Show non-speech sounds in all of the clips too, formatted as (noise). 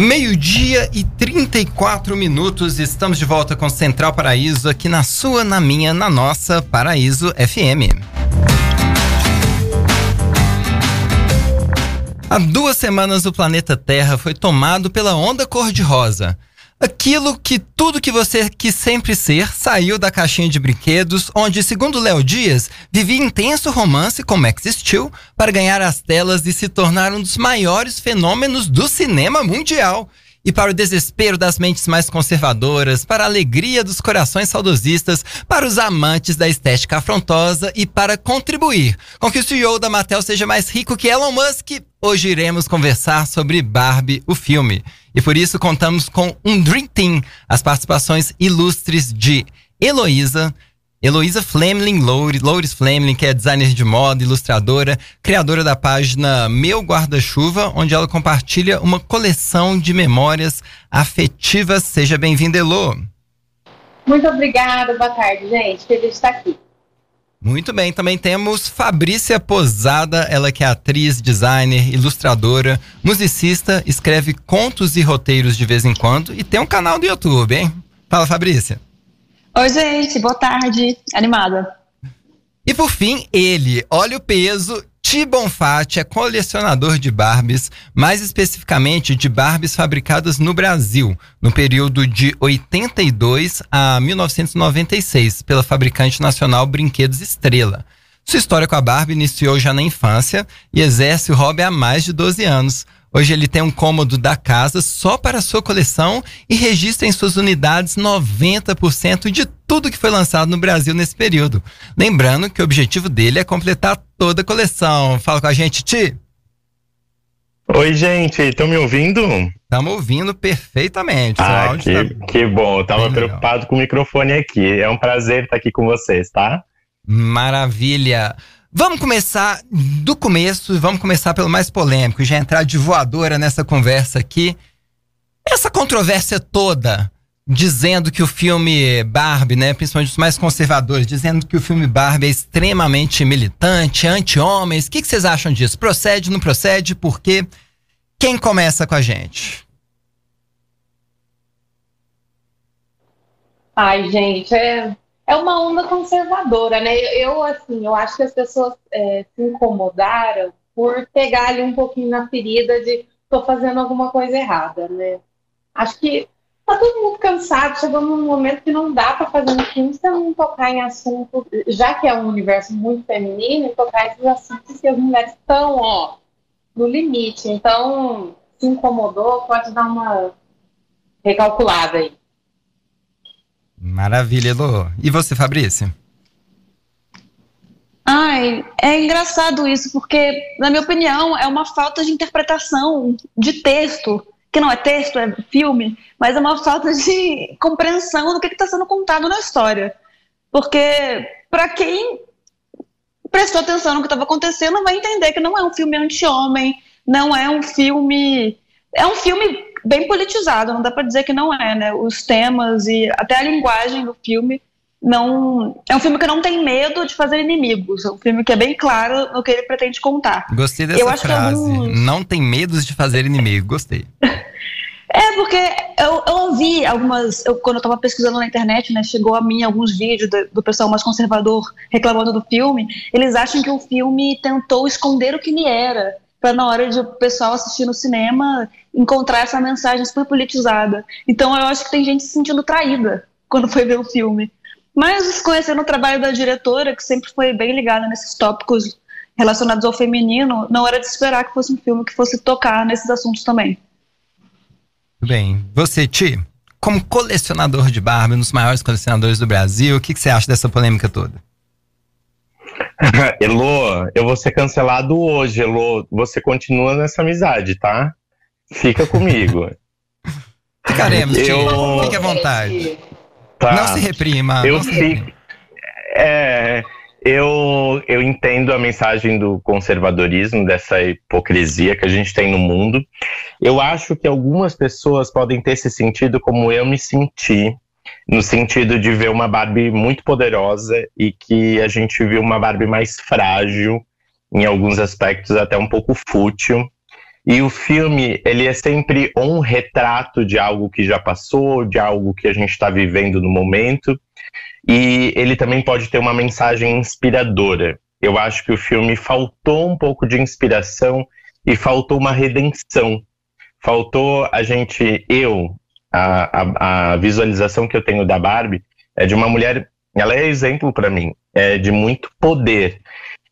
Meio-dia e 34 minutos, estamos de volta com Central Paraíso, aqui na sua, na minha, na nossa Paraíso FM. Há duas semanas o planeta Terra foi tomado pela onda cor-de-rosa. Aquilo que tudo que você quis sempre ser saiu da caixinha de brinquedos, onde, segundo Léo Dias, vivia intenso romance com Max Steel para ganhar as telas e se tornar um dos maiores fenômenos do cinema mundial. E para o desespero das mentes mais conservadoras, para a alegria dos corações saudosistas, para os amantes da estética afrontosa e para contribuir com que o CEO da Mattel seja mais rico que Elon Musk, hoje iremos conversar sobre Barbie, o filme. E por isso contamos com um Dream Team, as participações ilustres de Heloísa, Heloísa Flemling Loures Flemling, que é designer de moda, ilustradora, criadora da página Meu Guarda-Chuva, onde ela compartilha uma coleção de memórias afetivas. Seja bem-vinda, Elo. Muito obrigada, boa tarde, gente. Feliz de estar aqui. Muito bem, também temos Fabrícia Posada, ela que é atriz, designer, ilustradora, musicista, escreve contos e roteiros de vez em quando e tem um canal do YouTube, hein? Fala, Fabrícia. Oi, gente, boa tarde. Animada. E por fim, ele, olha o peso, Ti Bonfatti é colecionador de Barbies, mais especificamente de Barbies fabricadas no Brasil, no período de 82 a 1996, pela fabricante nacional Brinquedos Estrela. Sua história com a Barbie iniciou já na infância e exerce o hobby há mais de 12 anos. Hoje ele tem um cômodo da casa só para sua coleção e registra em suas unidades 90% de tudo que foi lançado no Brasil nesse período. Lembrando que o objetivo dele é completar toda a coleção. Fala com a gente, Ti. Oi, gente, estão me ouvindo? Estamos ouvindo perfeitamente. Ah, que, tá... que bom. Eu tava preocupado com o microfone aqui. É um prazer estar aqui com vocês, tá? Maravilha. Vamos começar do começo, vamos começar pelo mais polêmico, já entrar de voadora nessa conversa aqui. Essa controvérsia toda, dizendo que o filme Barbie, né, principalmente os mais conservadores, dizendo que o filme Barbie é extremamente militante, anti-homens. O que, que vocês acham disso? Procede, não procede? Por quê? Quem começa com a gente? Ai, gente, é, é uma onda conservadora, né? Eu, assim, eu acho que as pessoas é, se incomodaram por pegar ali um pouquinho na ferida de tô fazendo alguma coisa errada, né? Acho que tá todo mundo cansado, chegou num momento que não dá para fazer um filme se não tocar em assunto, já que é um universo muito feminino, tocar esses assuntos que as mulheres estão, ó, no limite. Então, se incomodou, pode dar uma recalculada aí. Maravilha, Elô. E você, Fabrício? Ai, é engraçado isso, porque, na minha opinião, é uma falta de interpretação de texto, que não é texto, é filme, mas é uma falta de compreensão do que está sendo contado na história. Porque, para quem prestou atenção no que estava acontecendo, vai entender que não é um filme anti-homem, não é um filme. É um filme bem politizado, não dá para dizer que não é, né? Os temas e até a linguagem do filme não é um filme que não tem medo de fazer inimigos, é um filme que é bem claro no que ele pretende contar. Gostei dessa eu frase. Alguns... Não tem medo de fazer inimigo, gostei. (laughs) É, porque eu, eu ouvi algumas. Eu, quando eu estava pesquisando na internet, né, chegou a mim alguns vídeos do, do, pessoal mais conservador reclamando do filme. Eles acham que o filme tentou esconder o que ele era para na hora de o pessoal assistir no cinema encontrar essa mensagem super politizada. Então eu acho que tem gente se sentindo traída quando foi ver o filme. Mas conhecendo o trabalho da diretora, que sempre foi bem ligada nesses tópicos relacionados ao feminino, não era de esperar que fosse um filme que fosse tocar nesses assuntos também. Bem, você, Ti, como colecionador de Barbie, um dos maiores colecionadores do Brasil, o que, que você acha dessa polêmica toda? (laughs) Elô, eu vou ser cancelado hoje, Elô. Você continua nessa amizade, tá? Fica comigo. (laughs) Ficaremos, eu... fique à vontade. Tá. Não se reprima. Eu se fico. É, eu, eu entendo a mensagem do conservadorismo, dessa hipocrisia que a gente tem no mundo. Eu acho que algumas pessoas podem ter se sentido como eu me senti no sentido de ver uma Barbie muito poderosa e que a gente viu uma Barbie mais frágil, em alguns aspectos até um pouco fútil. E o filme, ele é sempre um retrato de algo que já passou, de algo que a gente está vivendo no momento. E ele também pode ter uma mensagem inspiradora. Eu acho que o filme faltou um pouco de inspiração e faltou uma redenção. Faltou a gente, eu, a, a, a visualização que eu tenho da Barbie é de uma mulher, ela é exemplo para mim, é de muito poder.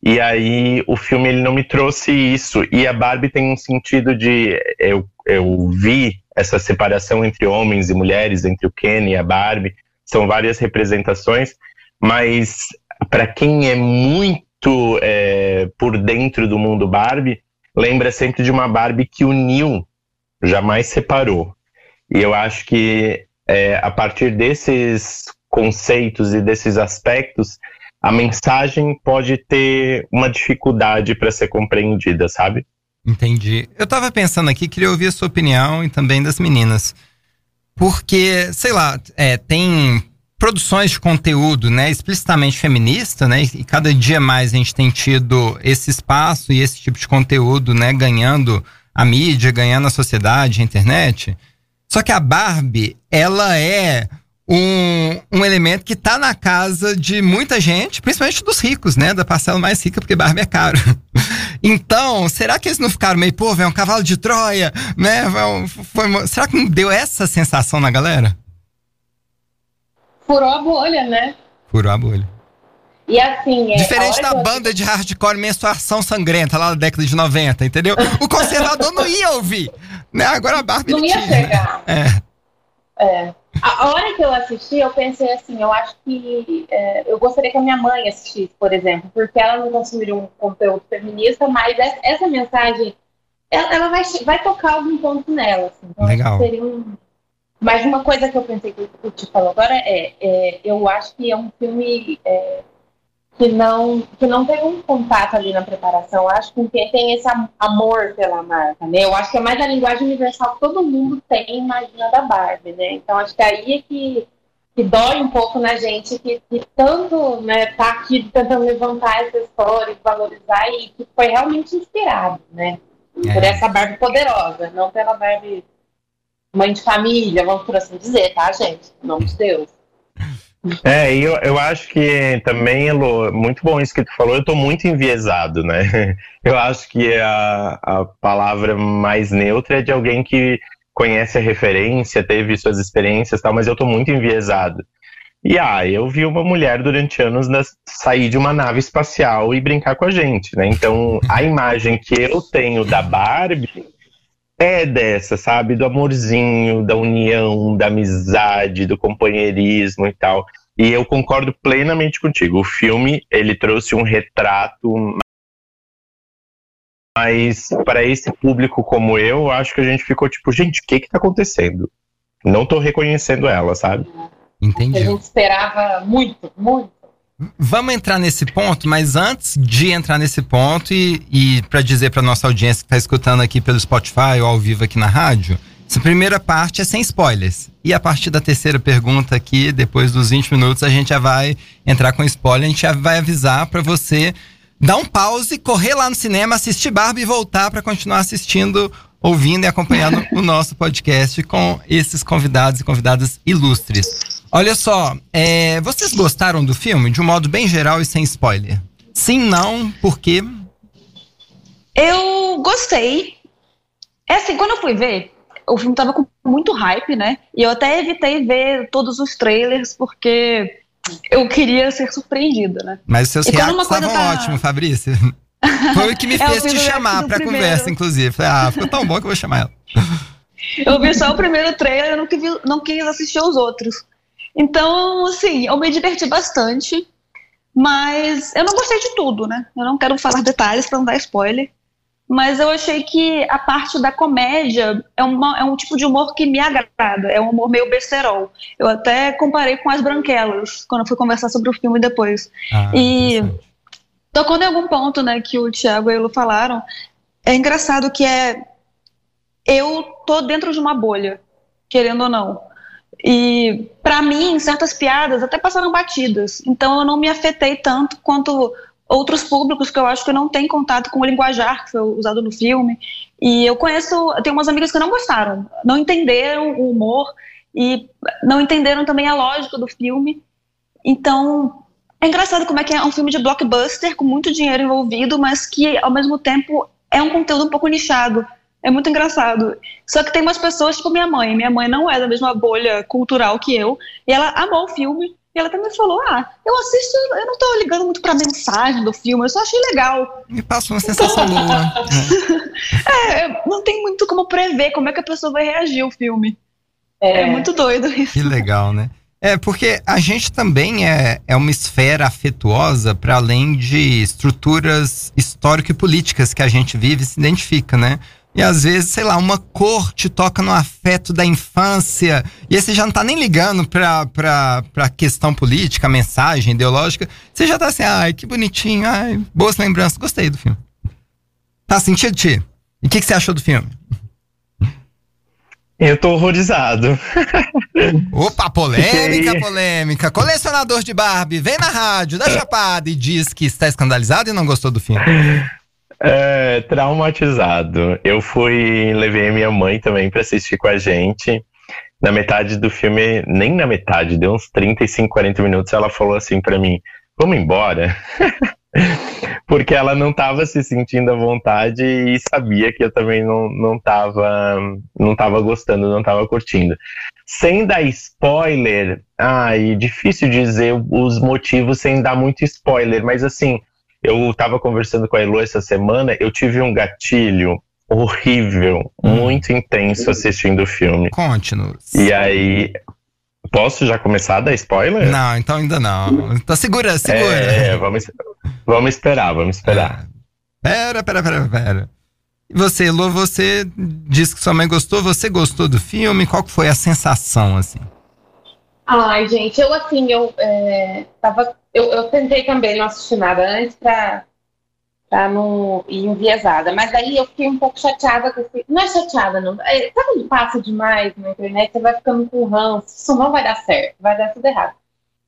E aí o filme ele não me trouxe isso. E a Barbie tem um sentido de eu, eu vi essa separação entre homens e mulheres, entre o Ken e a Barbie. São várias representações, mas para quem é muito é, por dentro do mundo Barbie, lembra sempre de uma Barbie que uniu, jamais separou. E eu acho que é, a partir desses conceitos e desses aspectos a mensagem pode ter uma dificuldade para ser compreendida, sabe? Entendi. Eu tava pensando aqui, queria ouvir a sua opinião e também das meninas. Porque, sei lá, é, tem produções de conteúdo, né, explicitamente feminista, né, e cada dia mais a gente tem tido esse espaço e esse tipo de conteúdo, né, ganhando a mídia, ganhando a sociedade, a internet. Só que a Barbie, ela é um, um elemento que está na casa de muita gente, principalmente dos ricos, né? Da parcela mais rica, porque Barbie é caro. (laughs) Então, será que eles não ficaram meio, pô, é um cavalo de Troia, né? Foi, foi, será que não deu essa sensação na galera? Furou a bolha, né? Furou a bolha. E assim, é, Diferente da banda de hardcore Menstruação Sangrenta lá da década de 90, entendeu? O conservador não ia ouvir. Né? Agora a Barbie Não ia chegar. É. É. A hora que eu assisti, eu pensei assim, eu acho que é, eu gostaria que a minha mãe assistisse, por exemplo, porque ela não consumiria um conteúdo feminista, mas essa, mensagem, ela, ela, vai, vai tocar algum ponto nela. Assim, então Legal. Seria um... Mas uma coisa que eu pensei que o Ti falou agora é, é, eu acho que é um filme é, que não que não teve um contato ali na preparação. Eu acho que quem tem esse amor pela marca, né? Eu acho que é mais a linguagem universal que todo mundo tem, imagina da Barbie, né? Então acho que aí é que, que dói um pouco na gente que, que tanto né, tá aqui tentando levantar essa história, valorizar e que foi realmente inspirado, né? É. Por essa Barbie poderosa, não pela Barbie mãe de família, vamos por assim dizer, tá, gente? Em nome de Deus. É, eu, eu acho que também, Elo, muito bom isso que tu falou, eu tô muito enviesado, né? (laughs) Eu acho que a, a palavra mais neutra é de alguém que conhece a referência, teve suas experiências e tal, mas eu tô muito enviesado. E ah, eu vi uma mulher durante anos sair de uma nave espacial e brincar com a gente, né? Então, a imagem que eu tenho da Barbie é dessa, sabe? Do amorzinho, da união, da amizade, do companheirismo e tal. E eu concordo plenamente contigo. O filme, ele trouxe um retrato mas para esse público como eu, acho que a gente ficou tipo, gente, o que que tá acontecendo? Não tô reconhecendo ela, sabe? Entendi. A gente esperava muito, muito. Vamos entrar nesse ponto, mas antes de entrar nesse ponto e, e para dizer para nossa audiência que está escutando aqui pelo Spotify ou ao vivo aqui na rádio, essa primeira parte é sem spoilers. E a partir da terceira pergunta aqui, depois dos 20 minutos, a gente já vai entrar com spoiler, a gente já vai avisar para você dar um pause, correr lá no cinema, assistir Barbie e voltar para continuar assistindo, ouvindo e acompanhando (laughs) o nosso podcast com esses convidados e convidadas ilustres. Olha só, é, vocês gostaram do filme de um modo bem geral e sem spoiler? Sim, não, por quê? Eu gostei. É assim, quando eu fui ver, o filme tava com muito hype, né? E eu até evitei ver todos os trailers porque eu queria ser surpreendida, né? Mas os seus reacts estavam tá... ótimos, Fabrício. (laughs) Foi o que me (laughs) é, fez te chamar pra primeiro. conversa, inclusive. Falei, ah, ficou tão bom que eu vou chamar ela. (laughs) Eu vi só o primeiro trailer, não quis, não quis assistir os outros. Então, assim, eu me diverti bastante, mas eu não gostei de tudo, né? Eu não quero falar detalhes para não dar spoiler, mas eu achei que a parte da comédia é, uma, é um tipo de humor que me agrada, é um humor meio besterol. Eu até comparei com As Branquelas, quando eu fui conversar sobre o filme depois. Ah, e tocando em algum ponto, né, que o Thiago e o Lu falaram, é engraçado que é eu tô dentro de uma bolha, querendo ou não. E para mim, certas piadas até passaram batidas. Então eu não me afetei tanto quanto outros públicos que eu acho que não têm contato com o linguajar que foi usado no filme. E eu conheço, tenho umas amigas que não gostaram, não entenderam o humor e não entenderam também a lógica do filme. Então, é engraçado como é que é um filme de blockbuster com muito dinheiro envolvido, mas que ao mesmo tempo é um conteúdo um pouco nichado. É muito engraçado. Só que tem umas pessoas, tipo minha mãe. Minha mãe não é da mesma bolha cultural que eu. E ela amou o filme. E ela também falou: Ah, eu assisto, eu não tô ligando muito pra mensagem do filme, eu só achei legal. Me passa uma sensação boa. (laughs) é, não tem muito como prever como é que a pessoa vai reagir ao filme. É, é muito doido isso. Que legal, né? É, porque a gente também é, é uma esfera afetuosa para além de estruturas histórico e políticas que a gente vive e se identifica, né? E às vezes, sei lá, uma cor te toca no afeto da infância. E aí você já não tá nem ligando pra, pra, pra questão política, mensagem ideológica. Você já tá assim, ai, que bonitinho, ai, boas lembranças. Gostei do filme. Tá sentido, Ti? E o que, que você achou do filme? Eu tô horrorizado. (laughs) Opa, polêmica, polêmica. Colecionador de Barbie, vem na rádio, da Chapada e diz que está escandalizado e não gostou do filme. (laughs) É, traumatizado. Eu fui, levei minha mãe também para assistir com a gente. Na metade do filme, nem na metade, deu uns 35, 40 minutos, ela falou assim para mim: Vamos embora? (laughs) porque ela não estava se sentindo à vontade e sabia que eu também não, não, tava, não tava gostando, não estava curtindo. Sem dar spoiler, ai, difícil dizer os motivos sem dar muito spoiler, mas assim, eu estava conversando com a Elo essa semana, eu tive um gatilho horrível, hum. muito intenso assistindo o filme. Conte-nos. E aí, Posso já começar a dar spoiler? Não, então ainda não. Tá segura, segura. É, vamos, vamos esperar, vamos esperar. É. Pera, pera, pera, pera. E você, Lô, você disse que sua mãe gostou, você gostou do filme? Qual foi a sensação, assim? Ai, gente, eu assim, eu é, tava. Eu, eu tentei também não assistir nada antes pra pra não ir enviesada. Mas daí eu fiquei um pouco chateada com esse... Não é chateada, não. É, sabe quando passa demais na internet, você vai ficando com ranço, isso não vai dar certo, vai dar tudo errado.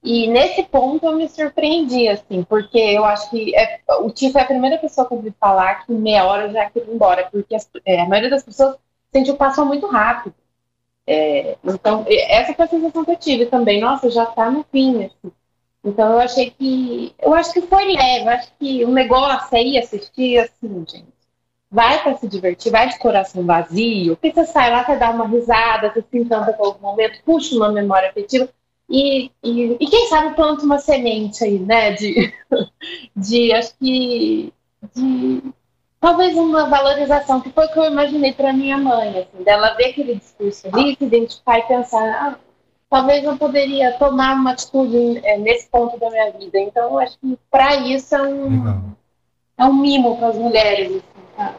E nesse ponto eu me surpreendi, assim, porque eu acho que é, o Tio foi a primeira pessoa que eu ouvi falar que meia hora já queria ir embora, porque as, é, a maioria das pessoas sente o passo muito rápido. É, então, essa foi a sensação que eu tive também. Nossa, já tá no fim, assim. Então eu achei que. Eu acho que foi leve, acho que o negócio aí assistir assim, gente. Vai para se divertir, vai de coração vazio, porque você sai lá, você dá uma risada, você se encanta com algum momento, puxa uma memória afetiva e, e, e quem sabe planta uma semente aí, né? De, (laughs) de acho que. De, talvez uma valorização, que foi o que eu imaginei para minha mãe, assim, dela ver aquele discurso ali, se identificar e pensar, ah, talvez eu poderia tomar uma atitude é, nesse ponto da minha vida. Então, acho que para isso é um, é um mimo para as mulheres. Assim, tá?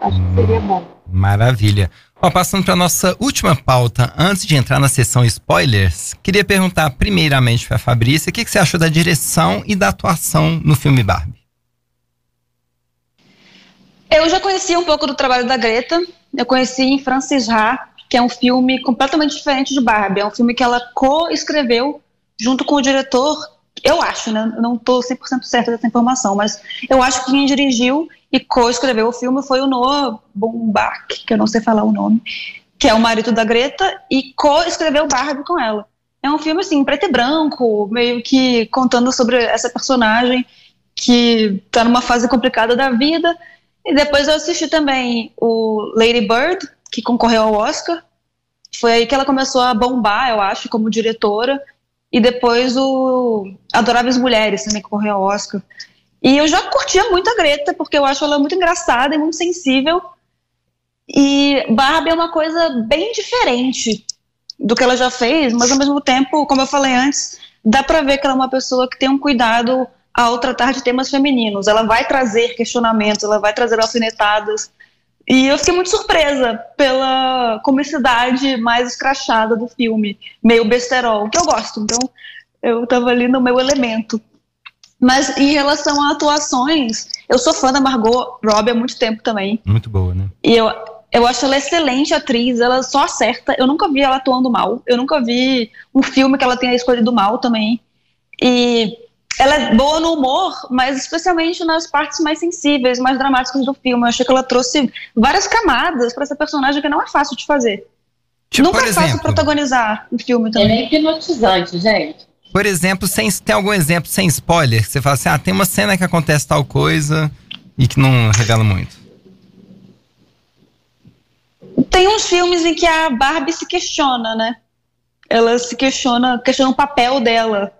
Acho que seria hum, bom. Maravilha. Ó, passando para nossa última pauta, antes de entrar na sessão spoilers, queria perguntar primeiramente para a Fabrícia o que, que você achou da direção e da atuação no filme Barbie. Eu já conhecia um pouco do trabalho da Greta. Eu conheci em Francis Ha, que é um filme completamente diferente de Barbie. É um filme que ela co-escreveu junto com o diretor, eu acho, né? Não estou 100% certa dessa informação, mas eu acho que quem dirigiu e co-escreveu o filme foi o Noah Baumbach, que eu não sei falar o nome, que é o marido da Greta, e co-escreveu Barbie com ela. É um filme, assim, preto e branco, meio que contando sobre essa personagem que está numa fase complicada da vida. E depois eu assisti também o Lady Bird, que concorreu ao Oscar. Foi aí que ela começou a bombar, eu acho, como diretora. E depois o Adoráveis Mulheres também concorreu ao Oscar. E eu já curtia muito a Greta, porque eu acho ela muito engraçada e muito sensível. E Barbie é uma coisa bem diferente do que ela já fez, mas ao mesmo tempo, como eu falei antes, dá para ver que ela é uma pessoa que tem um cuidado ao tratar de temas femininos. Ela vai trazer questionamentos, ela vai trazer alfinetadas, e eu fiquei muito surpresa pela comicidade mais escrachada do filme, meio besterol, que eu gosto, então eu tava ali no meu elemento. Mas em relação a atuações, eu sou fã da Margot Robbie há muito tempo também. Muito boa, né? E eu, eu acho ela excelente atriz, ela só acerta. Eu nunca vi ela atuando mal, eu nunca vi um filme que ela tenha escolhido mal também. E ela é boa no humor, mas especialmente nas partes mais sensíveis, mais dramáticas do filme. Eu achei que ela trouxe várias camadas para essa personagem que não é fácil de fazer. Tipo, Nunca por é fácil protagonizar um filme Ele também. é hipnotizante, gente. por exemplo, sem, tem algum exemplo sem spoiler? Que você fala assim, ah, tem uma cena que acontece tal coisa e que não revela muito. Tem uns filmes em que a Barbie se questiona, né? Ela se questiona, questiona o papel dela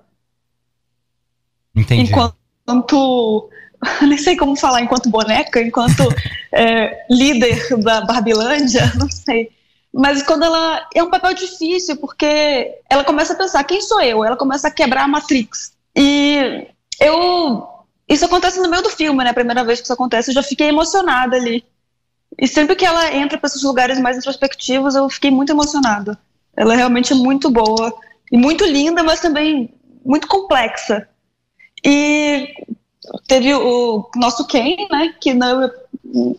Entendi. enquanto. (laughs) Nem sei como falar, enquanto boneca, enquanto (laughs) é, líder da Barbilândia, (laughs) não sei. Mas quando ela. É um papel difícil, porque ela começa a pensar: quem sou eu? Ela começa a quebrar a Matrix. E eu. Isso acontece no meio do filme, né? A primeira vez que isso acontece, eu já fiquei emocionada ali. E sempre que ela entra para esses lugares mais introspectivos, eu fiquei muito emocionada. Ela é realmente muito boa e muito linda, mas também muito complexa. E teve o nosso Ken, né? Que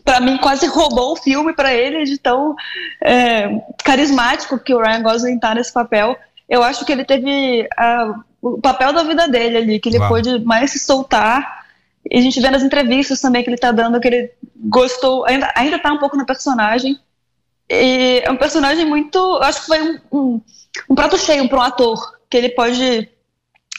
para mim quase roubou o filme para ele de tão é, carismático que o Ryan Gosling tá nesse papel. Eu acho que ele teve a, o papel da vida dele ali, que ele Uau. pôde mais se soltar. E a gente vê nas entrevistas também que ele tá dando que ele gostou, ainda, ainda tá um pouco no personagem. E é um personagem muito. Eu acho que foi um, um, um prato cheio para um ator, que ele pode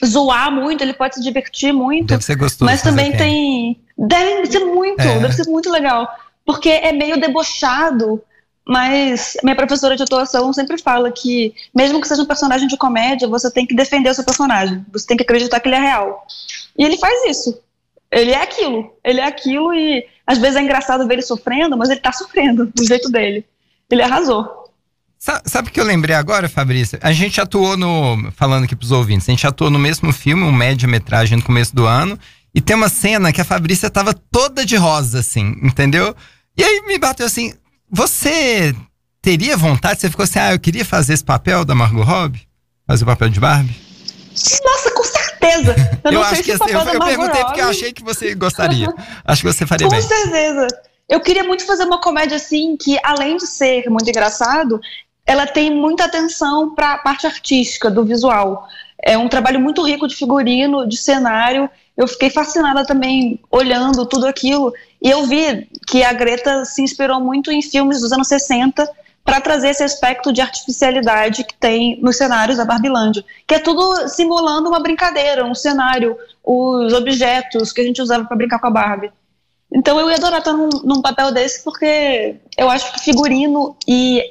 zoar muito, ele pode se divertir muito. Deve ser gostoso. Mas também tem. Deve ser muito, É. deve ser muito legal. Porque é meio debochado, mas minha professora de atuação sempre fala que, mesmo que seja um personagem de comédia, você tem que defender o seu personagem. Você tem que acreditar que ele é real. E ele faz isso. Ele é aquilo. Ele é aquilo e às vezes é engraçado ver ele sofrendo, mas ele tá sofrendo do jeito dele. Ele arrasou. Sa- Sabe o que eu lembrei agora, Fabrício? A gente atuou no. Falando aqui pros ouvintes, a gente atuou no mesmo filme, um média-metragem no começo do ano. E tem uma cena que a Fabrícia tava toda de rosa, assim, entendeu? E aí me bateu assim: você teria vontade? Você ficou assim, ah, eu queria fazer esse papel da Margot Robbie? Fazer o papel de Barbie? Nossa, com certeza. Eu, (laughs) sei acho que o assim, papel eu, eu perguntei porque eu Robbie- achei que você gostaria. (laughs) acho que você faria Com bem. certeza. Eu queria muito fazer uma comédia assim, que além de ser muito engraçado, ela tem muita atenção para a parte artística do visual. É um trabalho muito rico de figurino, de cenário. Eu fiquei fascinada também olhando tudo aquilo. E eu vi que a Greta se inspirou muito em filmes dos anos 60 para trazer esse aspecto de artificialidade que tem nos cenários da Barbilândia, que é tudo simulando uma brincadeira, um cenário, os objetos que a gente usava para brincar com a Barbie. Então eu ia adorar estar num, num papel desse, porque eu acho que figurino e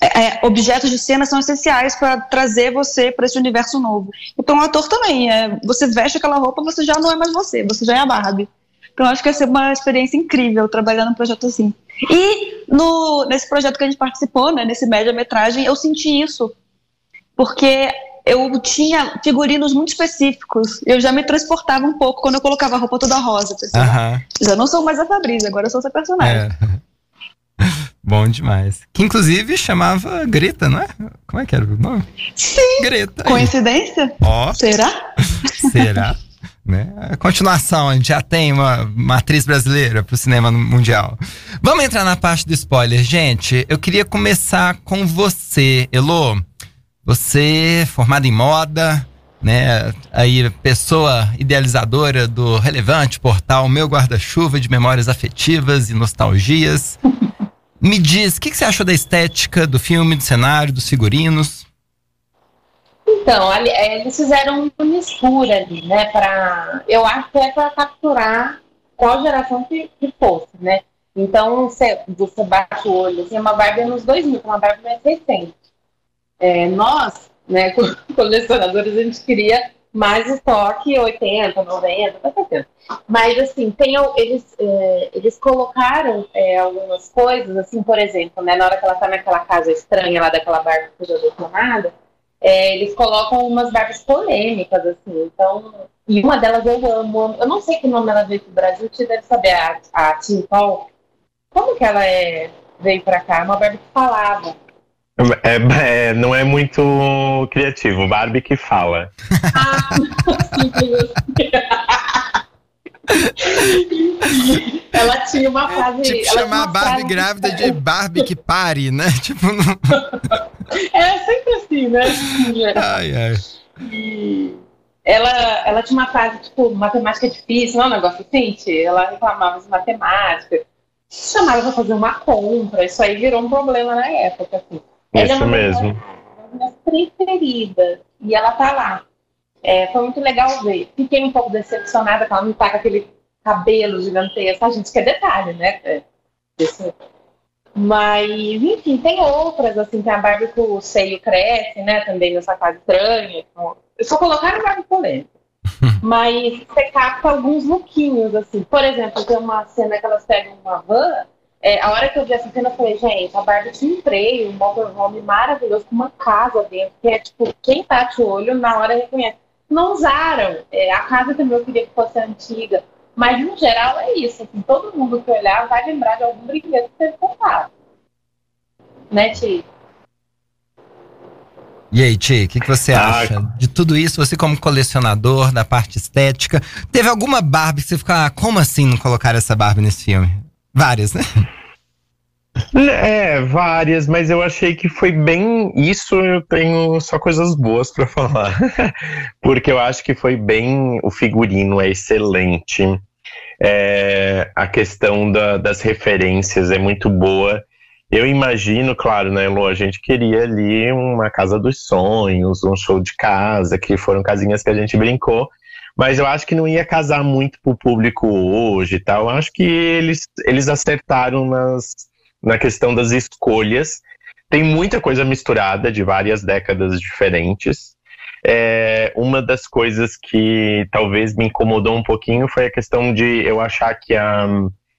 é, é, objetos de cena são essenciais para trazer você para esse universo novo. E para um ator também, é, você veste aquela roupa, você já não é mais você, você já é a Barbie. Então acho que ia ser uma experiência incrível trabalhar num projeto assim. E no, nesse projeto que a gente participou, né, nesse média-metragem, eu senti isso. Porque eu tinha figurinos muito específicos. Eu já me transportava um pouco quando eu colocava a roupa toda rosa. Pensei, já não sou mais a Fabrício, agora eu sou essa personagem. É. Bom demais. Que inclusive chamava Greta, não é? Como é que era o nome? Sim. Greta. Coincidência? Ó, Será? (laughs) será? né? A continuação, a gente já tem uma, uma atriz brasileira pro cinema mundial. Vamos entrar na parte do spoiler, gente. Eu queria começar com você, Elo. Você, formada em moda, né? Aí, pessoa idealizadora do relevante portal Meu Guarda-Chuva de Memórias Afetivas e Nostalgias. (laughs) Me diz, o que, que você achou da estética do filme, do cenário, dos figurinos? Então, ali- é, eles fizeram uma mistura ali, né? Pra, eu acho que é para capturar qual geração que, que fosse, né? Então, você, você bate o olho, assim, é uma Barbie nos 2000, uma Barbie mais recente. É, nós, né, (laughs) co- colecionadores, a gente queria mais estoque 80, 90, até 70. Mas, assim, tem, eles, é, eles colocaram é, algumas coisas, assim, por exemplo, né, na hora que ela tá naquela casa estranha lá daquela Barbie que já reclamada, é, eles colocam umas Barbies polêmicas, assim, então. E uma delas eu amo. Eu não sei que nome ela veio pro Brasil, você deve saber, a, a Tim Paul. Como que ela é, veio pra cá? É Uma Barbie que falava. É, é, não é muito criativo. Barbie que fala. Ah, assim. ela tinha uma frase. Tipo, chamar a Barbie frase- grávida de Barbie que pare, né? (laughs) Tipo, não... É sempre assim, né? Ai, ai. E, ela, ela tinha uma fase, tipo, matemática é difícil, não é um negócio assim? Ela reclamava de matemática, chamava pra fazer uma compra, isso aí virou um problema na época, assim. Isso ela é mesmo. Das minhas preferidas, e ela tá lá. É, foi muito legal ver. Fiquei um pouco decepcionada que ela não tá com aquele cabelo gigantesco. A gente quer detalhe, né? É. Mas, enfim, tem outras, assim, tem a Barbie que o seio cresce, né? Também nessa fase estranha. Então, eu só colocaram Barbie polêmica. (laughs) Mas você capta alguns lookinhos, assim. Por exemplo, tem uma cena que elas pegam uma van. É, a hora que eu vi essa cena, eu falei, gente, a Barbie tinha um trem, um motorhome maravilhoso, com uma casa dentro, que é tipo, quem bate o olho na hora reconhece não usaram. É, a casa também eu queria que fosse antiga. Mas, no geral, é isso. Assim, todo mundo que olhar vai lembrar de algum brinquedo que teve contato. Né, Ti? E aí, Ti, o que, que você ah, acha de tudo isso? Você, como colecionador da parte estética, teve alguma Barbie que você ficou, ah, como assim não colocar essa Barbie nesse filme? Várias, né? É, várias, mas eu achei que foi bem. Isso eu tenho só coisas boas para falar. (laughs) Porque eu acho que foi bem. O figurino é excelente. É, a questão da, das referências é muito boa. Eu imagino, claro, né, Lu, a gente queria ali uma casa dos sonhos, um show de casa, que foram casinhas que a gente brincou, mas eu acho que não ia casar muito pro público hoje e tal. Eu acho que eles, eles acertaram nas, na questão das escolhas. Tem muita coisa misturada de várias décadas diferentes. É, uma das coisas que talvez me incomodou um pouquinho foi a questão de eu achar que a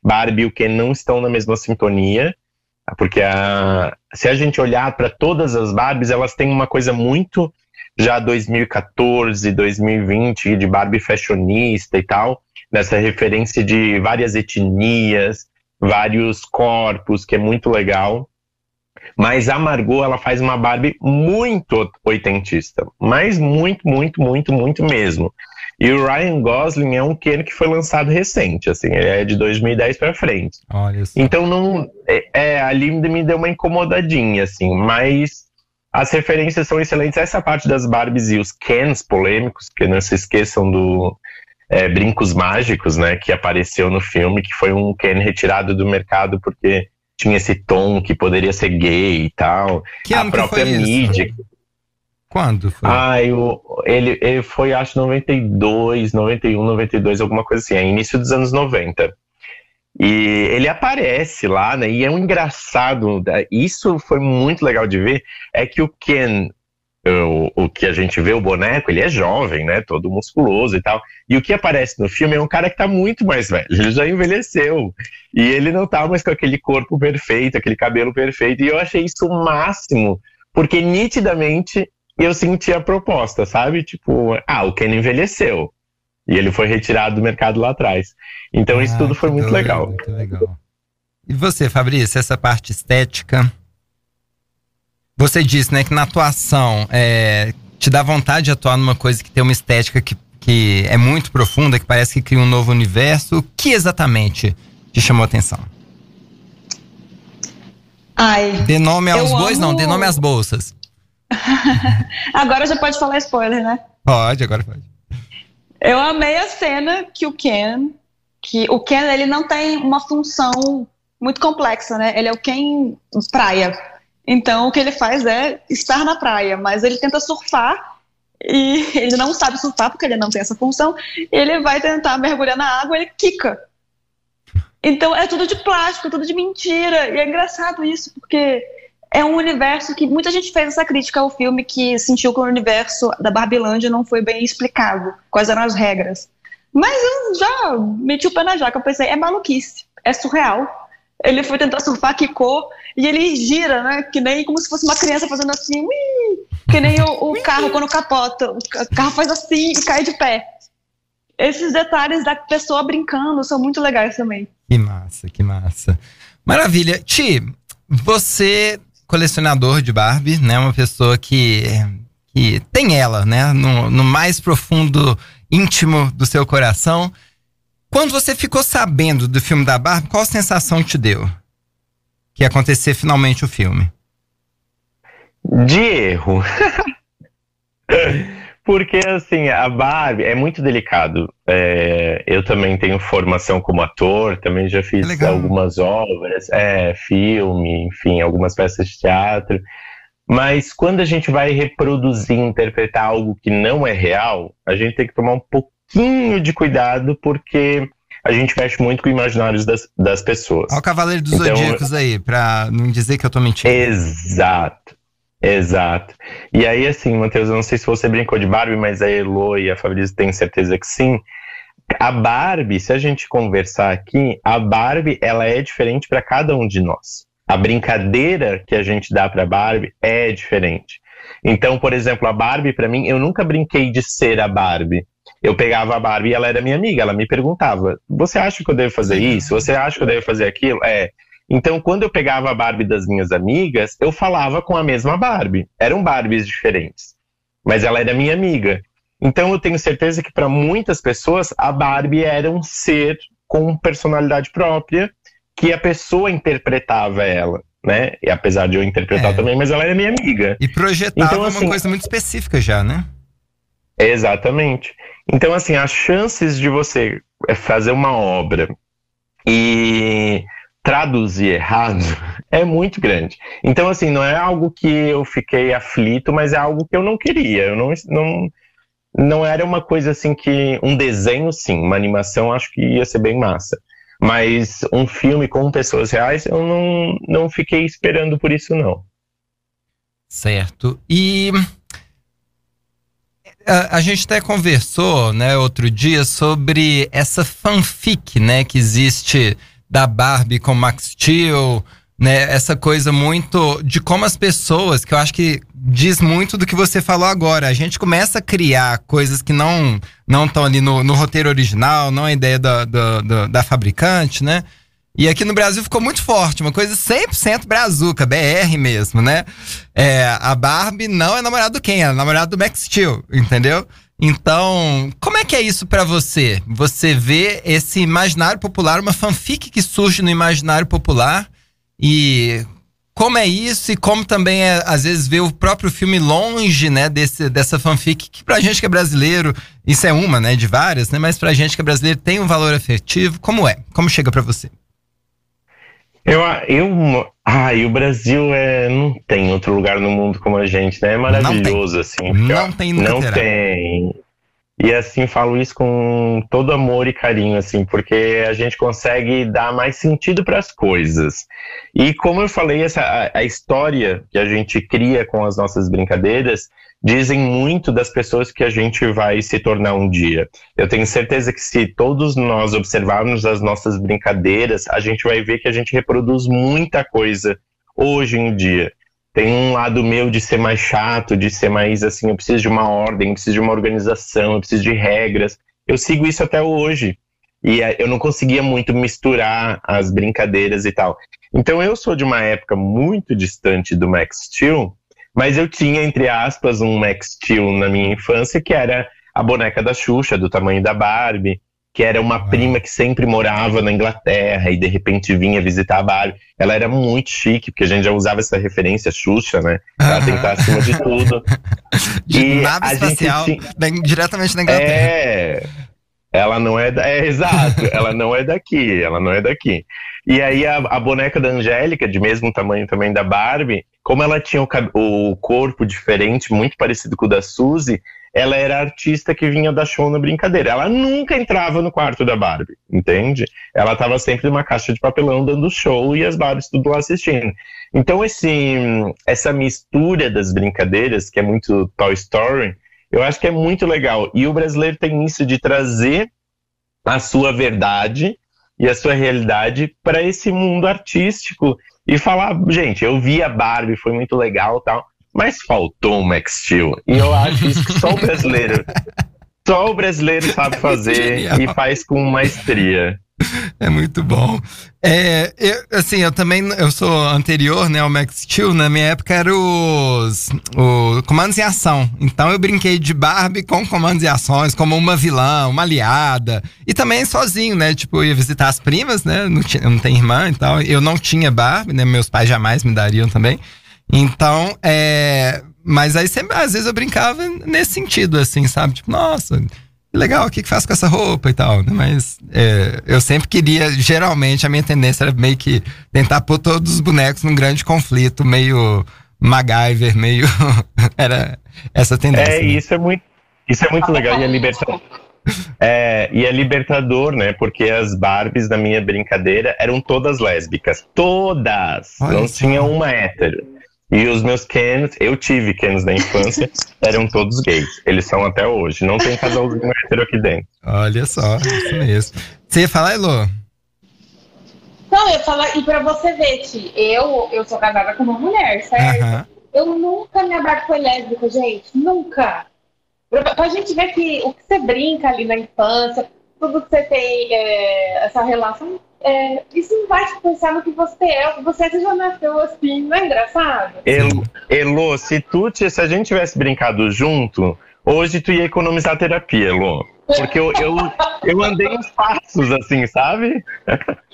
Barbie e o Ken não estão na mesma sintonia. Porque a, se a gente olhar para todas as Barbies, elas têm uma coisa muito já 2014, 2020, de Barbie fashionista e tal, nessa referência de várias etnias, vários corpos, que é muito legal. Mas a Margot, ela faz uma Barbie muito oitentista. Mas muito, muito, muito, muito mesmo. E o Ryan Gosling é um Ken que foi lançado recente, assim, ele é de 2010 para frente. Olha Então não, é, é, ali me deu uma incomodadinha, assim, mas as referências são excelentes. Essa parte das Barbies e os Kens polêmicos, que não se esqueçam do é, Brincos Mágicos, né, que apareceu no filme, que foi um Ken retirado do mercado porque tinha esse tom que poderia ser gay e tal. Que a própria mídia. Isso? Quando foi? Ah, eu, ele, ele foi, acho, 92, 91, 92, alguma coisa assim, é início dos anos 90. E ele aparece lá, né? E é um engraçado, isso foi muito legal de ver, é que o Ken, o, o que a gente vê, o boneco, ele é jovem, né? Todo musculoso e tal. E o que aparece no filme é um cara que tá muito mais velho. Ele já envelheceu. E ele não tá mais com aquele corpo perfeito, aquele cabelo perfeito. E eu achei isso o máximo, porque nitidamente eu senti a proposta, sabe? Tipo, ah, o Ken envelheceu. E ele foi retirado do mercado lá atrás. Então ah, isso tudo foi muito doido, legal. Muito legal. E você, Fabrício, essa parte estética? Você disse, né, que na atuação é, te dá vontade de atuar numa coisa que tem uma estética que, que é muito profunda, que parece que cria um novo universo. O que exatamente te chamou a atenção? Ai. Dê nome aos bois, amo... não, dê nome às bolsas. (laughs) agora já pode falar spoiler, né? Pode, agora pode. Eu amei a cena que o Ken, que o Ken ele não tem uma função muito complexa, né? Ele é o Ken praia. Então, o que ele faz é estar na praia, mas ele tenta surfar e (laughs) ele não sabe surfar porque ele não tem essa função. Ele vai tentar mergulhar na água, ele quica. Então, é tudo de plástico, tudo de mentira. E é engraçado isso, porque é um universo que muita gente fez essa crítica ao filme que sentiu que o universo da Barbilândia não foi bem explicado, quais eram as regras. Mas eu já meti o pé na jaca, eu pensei, é maluquice, é surreal ele foi tentar surfar, quicou, e ele gira, né? Que nem como se fosse uma criança fazendo assim, ui, que nem o, o carro quando capota. O carro faz assim e cai de pé. Esses detalhes da pessoa brincando são muito legais também. Que massa, que massa. Maravilha. Ti, você, colecionador de Barbie, né? Uma pessoa que, que tem ela, né? No, no mais profundo íntimo do seu coração. Quando você ficou sabendo do filme da Barbie, qual sensação te deu? Que ia acontecer finalmente o filme. De erro. (laughs) Porque, assim, a Barbie é muito delicado. É, eu também tenho formação como ator, também já fiz é algumas obras, é, filme, enfim, algumas peças de teatro. Mas quando a gente vai reproduzir, interpretar algo que não é real, a gente tem que tomar um pouquinho de cuidado, porque a gente fecha muito com imaginários das, das pessoas. Olha o Cavaleiro dos então, Zodíacos aí, pra não dizer que eu tô mentindo. Exato. Exato. E aí, assim, Matheus, eu não sei se você brincou de Barbie, mas a Elo e a Fabrício têm certeza que sim. A Barbie, se a gente conversar aqui, a Barbie, ela é diferente para cada um de nós. A brincadeira que a gente dá para Barbie é diferente. Então, por exemplo, a Barbie, para mim, eu nunca brinquei de ser a Barbie. Eu pegava a Barbie e ela era minha amiga, ela me perguntava: Você acha que eu devo fazer isso? Você acha que eu devo fazer aquilo? É. Então, quando eu pegava a Barbie das minhas amigas, eu falava com a mesma Barbie. Eram Barbies diferentes, mas ela era minha amiga. Então, eu tenho certeza que para muitas pessoas a Barbie era um ser com personalidade própria, que a pessoa interpretava ela. Né? E apesar de eu interpretar é. também, mas ela era minha amiga. E projetava então, assim, uma coisa muito específica já, né? Exatamente. Então, assim, as chances de você fazer uma obra e traduzir errado (laughs) é muito grande. Então, assim, não é algo que eu fiquei aflito, mas é algo que eu não queria. Eu não, não, não era uma coisa assim que. Um desenho, sim, uma animação, acho que ia ser bem massa. Mas um filme com pessoas reais, eu não, não fiquei esperando por isso, não. Certo. E. A, a, gente até conversou, né, outro dia sobre essa fanfic, né, que existe da Barbie com Max Steel, né? Essa coisa muito de como as pessoas, que eu acho que diz muito do que você falou agora. A gente começa a criar coisas que não não estão ali no, no, roteiro original, não a ideia da, da, da, da fabricante, né? E aqui no Brasil ficou muito forte, uma coisa 100% brazuca, BR mesmo, né? É, a Barbie não é namorada do quem? É namorada do Max Steel, entendeu? Então, como é que é isso para você? Você vê esse imaginário popular, uma fanfic que surge no imaginário popular e como é isso e como também é, às vezes vê o próprio filme longe, né, desse, dessa fanfic que pra gente que é brasileiro, isso é uma, né, de várias, né, mas pra gente que é brasileiro tem um valor afetivo. Como é? Como chega para você? Eu, eu, ah, e o Brasil é, não tem outro lugar no mundo como a gente, né? É maravilhoso, não assim. Não tem, Não terá. tem. E assim, falo isso com todo amor e carinho, assim, porque a gente consegue dar mais sentido para as coisas. E como eu falei, essa, a, a história que a gente cria com as nossas brincadeiras dizem muito das pessoas que a gente vai se tornar um dia. Eu tenho certeza que se todos nós observarmos as nossas brincadeiras, a gente vai ver que a gente reproduz muita coisa hoje em dia. Tem um lado meu de ser mais chato, de ser mais assim, eu preciso de uma ordem, eu preciso de uma organização, eu preciso de regras. Eu sigo isso até hoje. E eh, eu não conseguia muito misturar as brincadeiras e tal. Então eu sou de uma época muito distante do Max Steel, mas eu tinha, entre aspas, um Max Steel na minha infância, que era a boneca da Xuxa, do tamanho da Barbie, que era uma prima que sempre morava na Inglaterra e de repente vinha visitar a Barbie. Ela era muito chique, porque a gente já usava essa referência Xuxa, né? Ela tem que estar acima de tudo. (laughs) de e nave espacial, tinha... diretamente na Inglaterra. É, ela não é, da... é exato, (laughs) ela não é daqui, ela não é daqui. E aí a, a boneca da Angélica, de mesmo tamanho também da Barbie, como ela tinha o, o corpo diferente, muito parecido com o da Suzy, ela era artista que vinha dar show na brincadeira. Ela nunca entrava no quarto da Barbie, entende? Ela estava sempre numa caixa de papelão dando show e as Barbies tudo lá assistindo. Então esse, essa mistura das brincadeiras, que é muito Toy Story, eu acho que é muito legal. E o brasileiro tem isso de trazer a sua verdade e a sua realidade para esse mundo artístico e falar, gente, eu vi a Barbie, foi muito legal tal, mas faltou um Max Steel. E eu acho isso que só o brasileiro, só o brasileiro sabe (laughs) fazer e faz com maestria. (laughs) É muito bom. É, eu, assim, eu também eu sou anterior, né, ao Max Steel. Na minha época era os o comandos em ação. Então eu brinquei de Barbie com comandos e ações, como uma vilã, uma aliada. E também sozinho, né? Tipo, eu ia visitar as primas, né? Não, tinha, não tem irmã e tal. Eu não tinha Barbie, né? Meus pais jamais me dariam também. Então, é, mas aí sempre, às vezes eu brincava nesse sentido, assim, sabe? Tipo, nossa, legal, o que, que faz com essa roupa e tal, né? Mas é, eu sempre queria, geralmente, a minha tendência era meio que tentar pôr todos os bonecos num grande conflito, meio MacGyver, meio. (laughs) era essa tendência. É, né? isso é muito, isso é muito legal e é libertador. É, e é libertador, né? Porque as Barbies da minha brincadeira eram todas lésbicas. Todas! Olha Não só. tinha uma hétero. E os meus Kens, eu tive Kens na infância, (laughs) eram todos gays. Eles são até hoje. Não tem casalzinho hétero aqui dentro. Olha só, isso mesmo. Você ia falar, Elô? Não, eu ia falar, e pra você ver, Ti, eu, eu sou casada com uma mulher, certo? Uh -huh. Eu nunca me abraço foi lésbico, gente. Nunca. Pra, pra gente ver que o que você brinca ali na infância, tudo que você tem, é, essa relação é, isso não vai te pensar no que você é, você já nasceu assim, não é engraçado? Elo se, tu, se a gente tivesse brincado junto, hoje tu ia economizar terapia, Elo. Porque eu, eu, eu andei uns passos, assim, sabe?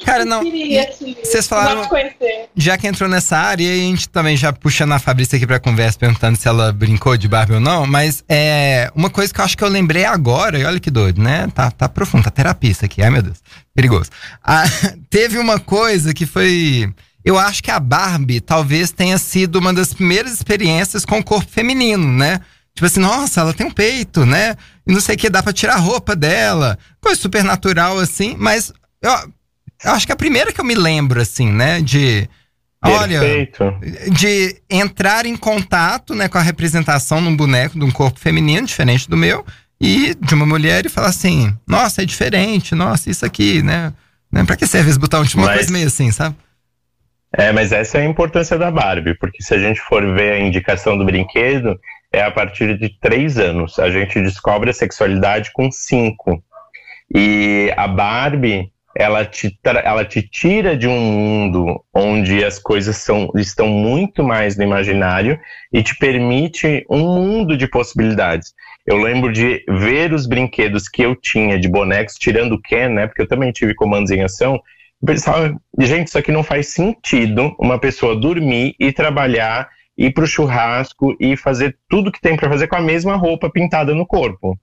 Cara, não. Vocês falaram. Já que entrou nessa área, e a gente também já puxando a Fabrícia aqui pra conversa, perguntando se ela brincou de Barbie ou não, mas é uma coisa que eu acho que eu lembrei agora, e olha que doido, né? Tá, tá profundo, tá terapia isso aqui, ai meu Deus, perigoso. Ah, (laughs) teve uma coisa que foi. Eu acho que a Barbie talvez tenha sido uma das primeiras experiências com o corpo feminino, né? Tipo assim, nossa, ela tem um peito, né? E não sei o que, dá pra tirar a roupa dela. Coisa super natural, assim. Mas eu, eu acho que é a primeira que eu me lembro, assim, né? De. Olha, de entrar em contato né, com a representação num boneco de um corpo feminino, diferente do meu, e de uma mulher e falar assim: nossa, é diferente, nossa, isso aqui, né? né pra que serve esse botão? Tipo uma mas, coisa meio assim, sabe? É, mas essa é a importância da Barbie, porque se a gente for ver a indicação do brinquedo, é a partir de três anos. A gente descobre a sexualidade com cinco. E a Barbie, ela te, ela te tira de um mundo onde as coisas são, estão muito mais no imaginário e te permite um mundo de possibilidades. Eu lembro de ver os brinquedos que eu tinha de bonecos, tirando o Ken, né? Porque eu também tive comandos em ação. Eu pensava, gente, isso aqui não faz sentido uma pessoa dormir e trabalhar ir para o churrasco e fazer tudo que tem para fazer com a mesma roupa pintada no corpo.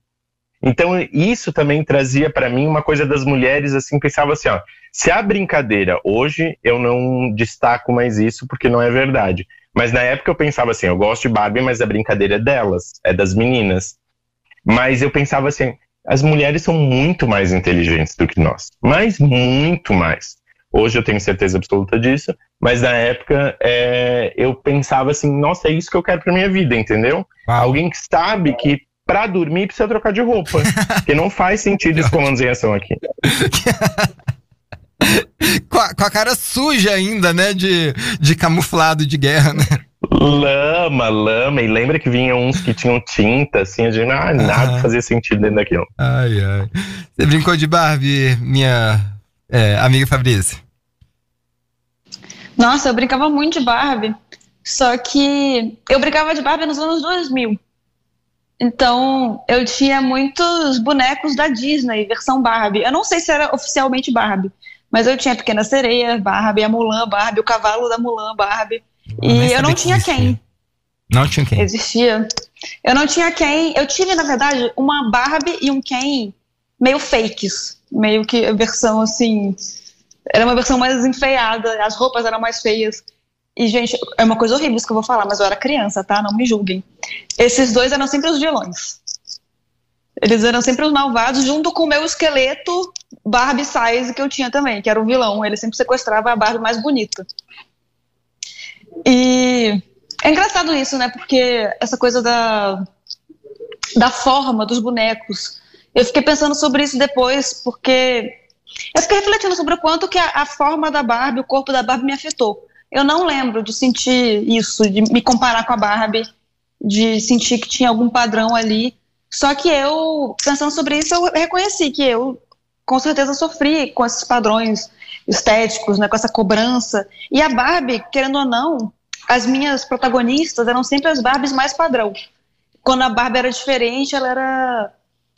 Então isso também trazia para mim uma coisa das mulheres assim, pensava assim, ó, se a brincadeira hoje eu não destaco mais isso porque não é verdade. Mas na época eu pensava assim, eu gosto de Barbie, mas a brincadeira é delas, é das meninas. Mas eu pensava assim, as mulheres são muito mais inteligentes do que nós, mas muito mais. Hoje eu tenho certeza absoluta disso, mas na época é, eu pensava assim, nossa, é isso que eu quero pra minha vida, entendeu? Alguém que sabe que pra dormir precisa trocar de roupa. (laughs) porque não faz sentido esse comandos em ação aqui. (laughs) com, a, com, a, cara suja ainda, né? De, de camuflado de guerra, né? Lama, lama. E lembra que vinham uns que tinham tinta, assim, de ah, nada ah. fazia sentido dentro daquilo. Ai, ai. Você brincou de Barbie, minha é, amiga Fabrício? Nossa, eu brincava muito de Barbie. Só que eu brincava de Barbie nos anos 2000. Então, eu tinha muitos bonecos da Disney, versão Barbie. Eu não sei se era oficialmente Barbie, mas eu tinha a Pequena Sereia, Barbie, a Mulan, Barbie, o cavalo da Mulan, Barbie. Eu e eu não tinha quem. Não tinha quem. Existia. Eu não tinha quem. Eu tive, na verdade, uma Barbie e um Ken meio fakes. Meio que versão assim era uma versão mais enfeiada, as roupas eram mais feias. E, gente, é uma coisa horrível isso que eu vou falar, mas eu era criança, tá? Não me julguem. Esses dois eram sempre os vilões. Eles eram sempre os malvados, junto com o meu esqueleto Barbie size que eu tinha também, que era o vilão. Ele sempre sequestrava a Barbie mais bonita. E é engraçado isso, né? Porque essa coisa da, da forma dos bonecos. Eu fiquei pensando sobre isso depois, porque eu fiquei refletindo sobre o quanto que a, a, forma da Barbie, o corpo da Barbie me afetou. Eu não lembro de sentir isso, de me comparar com a Barbie, de sentir que tinha algum padrão ali. Só que eu, pensando sobre isso, eu reconheci que eu, com certeza, sofri com esses padrões estéticos, né, com essa cobrança. E a Barbie, querendo ou não, as minhas protagonistas eram sempre as Barbies mais padrão. Quando a Barbie era diferente, ela era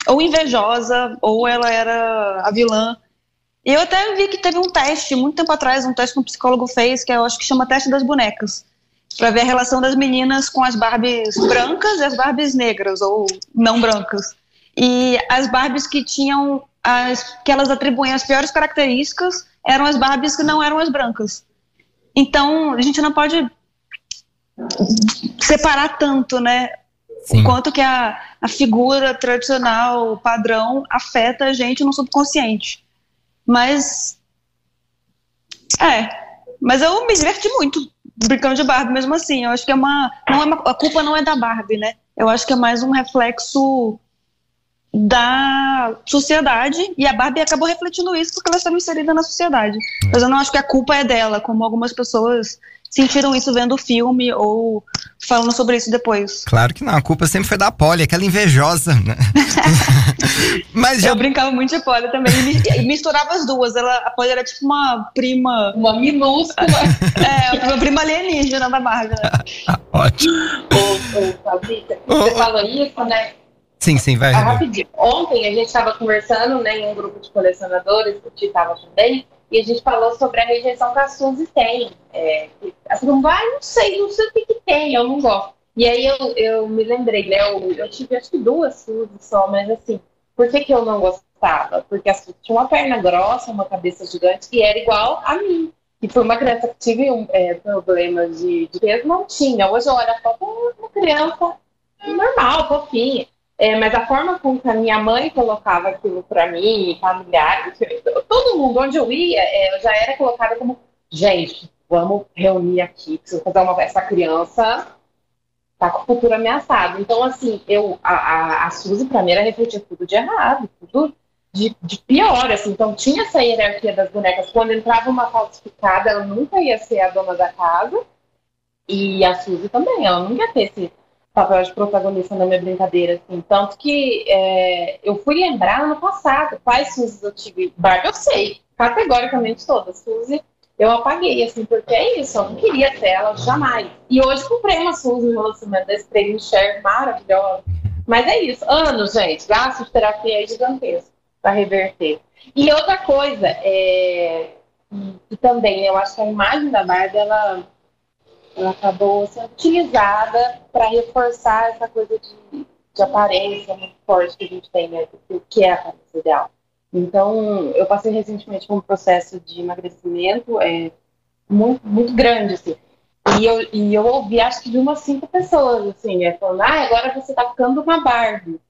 ou invejosa, ou ela era a vilã. E eu até vi que teve um teste, muito tempo atrás, um teste que um psicólogo fez, que eu acho que chama teste das bonecas. para ver a relação das meninas com as Barbies brancas e as Barbies negras ou não brancas. E as Barbies que tinham as que elas atribuem as piores características eram as Barbies que não eram as brancas. Então, a gente não pode separar tanto, né? Sim. O quanto que a, a figura tradicional, padrão, afeta a gente no subconsciente. Mas. É. Mas eu me diverti muito brincando de Barbie mesmo assim. Eu acho que é uma. Não é uma a culpa não é da Barbie, né? Eu acho que é mais um reflexo da sociedade e a Barbie acabou refletindo isso porque ela estava inserida na sociedade. Mas eu não acho que a culpa é dela, como algumas pessoas sentiram isso vendo o filme ou falando sobre isso depois. Claro que não, a culpa sempre foi da Polly, aquela invejosa, né? (laughs) Mas já... Eu brincava muito de Polly também, e misturava as duas, ela, a Polly era tipo uma prima... Uma minúscula. (laughs) é, uma prima alienígena da Marvel. Ótimo. Ô, ô, Fabrícia, você falou isso, né? Sim, sim, vai. Ah, rapidinho. Ontem a gente estava conversando né, em um grupo de colecionadores, o Ti estava também, e a gente falou sobre a rejeição que a Suzy tem. É, assim, não vai, não sei, não sei o que, que tem, eu não gosto. E aí eu, eu me lembrei, né? Eu, eu tive acho que duas Suzy só, mas assim, por que, que eu não gostava? Porque a Suzy tinha uma perna grossa, uma cabeça gigante, e era igual a mim. E foi uma criança que tive um, é, problemas de, de peso, não tinha. Hoje eu olho a foto, uma criança normal, fofinha. É, mas a forma como a minha mãe colocava aquilo para mim, familiares, todo mundo, onde eu ia, é, eu já era colocada como, gente, vamos reunir aqui, preciso fazer uma essa criança tá com o futuro ameaçado. Então, assim, eu, a, a, a Suzy, pra mim, era refletir tudo de errado, tudo de, de, pior, assim. Então, tinha essa hierarquia das bonecas. Quando entrava uma falsificada, ela nunca ia ser a dona da casa. E a Suzy também, ela nunca ia ter esse papel de protagonista na minha brincadeira, assim. Tanto que é, eu fui lembrar ano passado quais Suzy eu tive. Barbie eu sei, categoricamente todas. Suzy eu apaguei, assim, porque é isso, eu não queria ter ela jamais. E hoje comprei uma Suzy no relacionamento desse prêmio Share maravilhosa. Mas é isso, anos, gente, gasto de terapia é gigantesco para reverter. E outra coisa, é, e também, eu acho que a imagem da Barbie, ela ela acabou sendo utilizada para reforçar essa coisa de, de, aparência muito forte que a gente tem, né? O que é a aparência ideal. Então, eu passei recentemente por um processo de emagrecimento é, muito, muito grande, assim. E eu, e eu ouvi, acho que de umas cinco pessoas, assim, é, falando, ah, agora você tá ficando uma Barbie.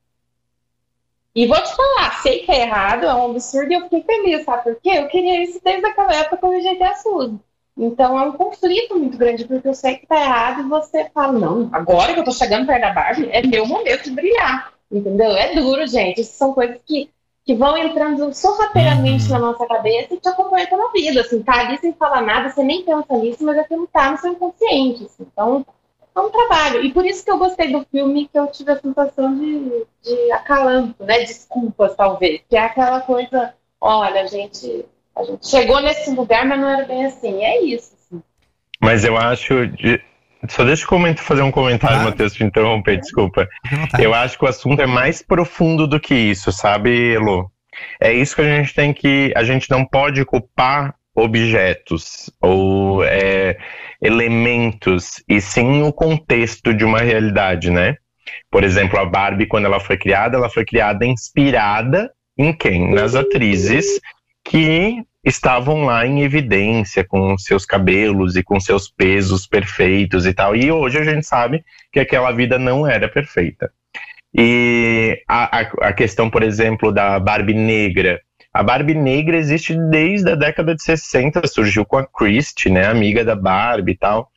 E vou te falar, sei que é errado, é um absurdo, e eu fiquei feliz, sabe por quê? Eu queria isso desde aquela época quando eu rejeitei a Suzy. Então é um conflito muito grande, porque eu sei que tá errado e você fala, não, agora que eu tô chegando perto da Barbie, é meu momento de brilhar. Entendeu? É duro, gente. Isso são coisas que, que vão entrando sorrateiramente uhum. na nossa cabeça e te acompanham pela vida. Assim, tá ali sem falar nada, você nem pensa nisso, mas aquilo tá no seu inconsciente. Assim. Então, é um trabalho. E por isso que eu gostei do filme, que eu tive a sensação de, de acalanto, né? Desculpas, talvez. Que é aquela coisa, olha, gente a gente chegou nesse lugar, mas não era bem assim. É isso. Assim. Mas eu acho. De... Só deixa eu comentar, fazer um comentário, claro. Matheus, te interromper, desculpa. Eu acho que o assunto é mais profundo do que isso, sabe, Elo? É isso que a gente tem que. A gente não pode culpar objetos ou é, elementos, e sim o contexto de uma realidade, né? Por exemplo, a Barbie, quando ela foi criada, ela foi criada inspirada em quem? Nas atrizes que estavam lá em evidência com seus cabelos e com seus pesos perfeitos e tal. E hoje a gente sabe que aquela vida não era perfeita. E a, a, a questão, por exemplo, da Barbie negra. A Barbie negra existe desde a década de 60, surgiu com a Christie, né, amiga da Barbie e tal.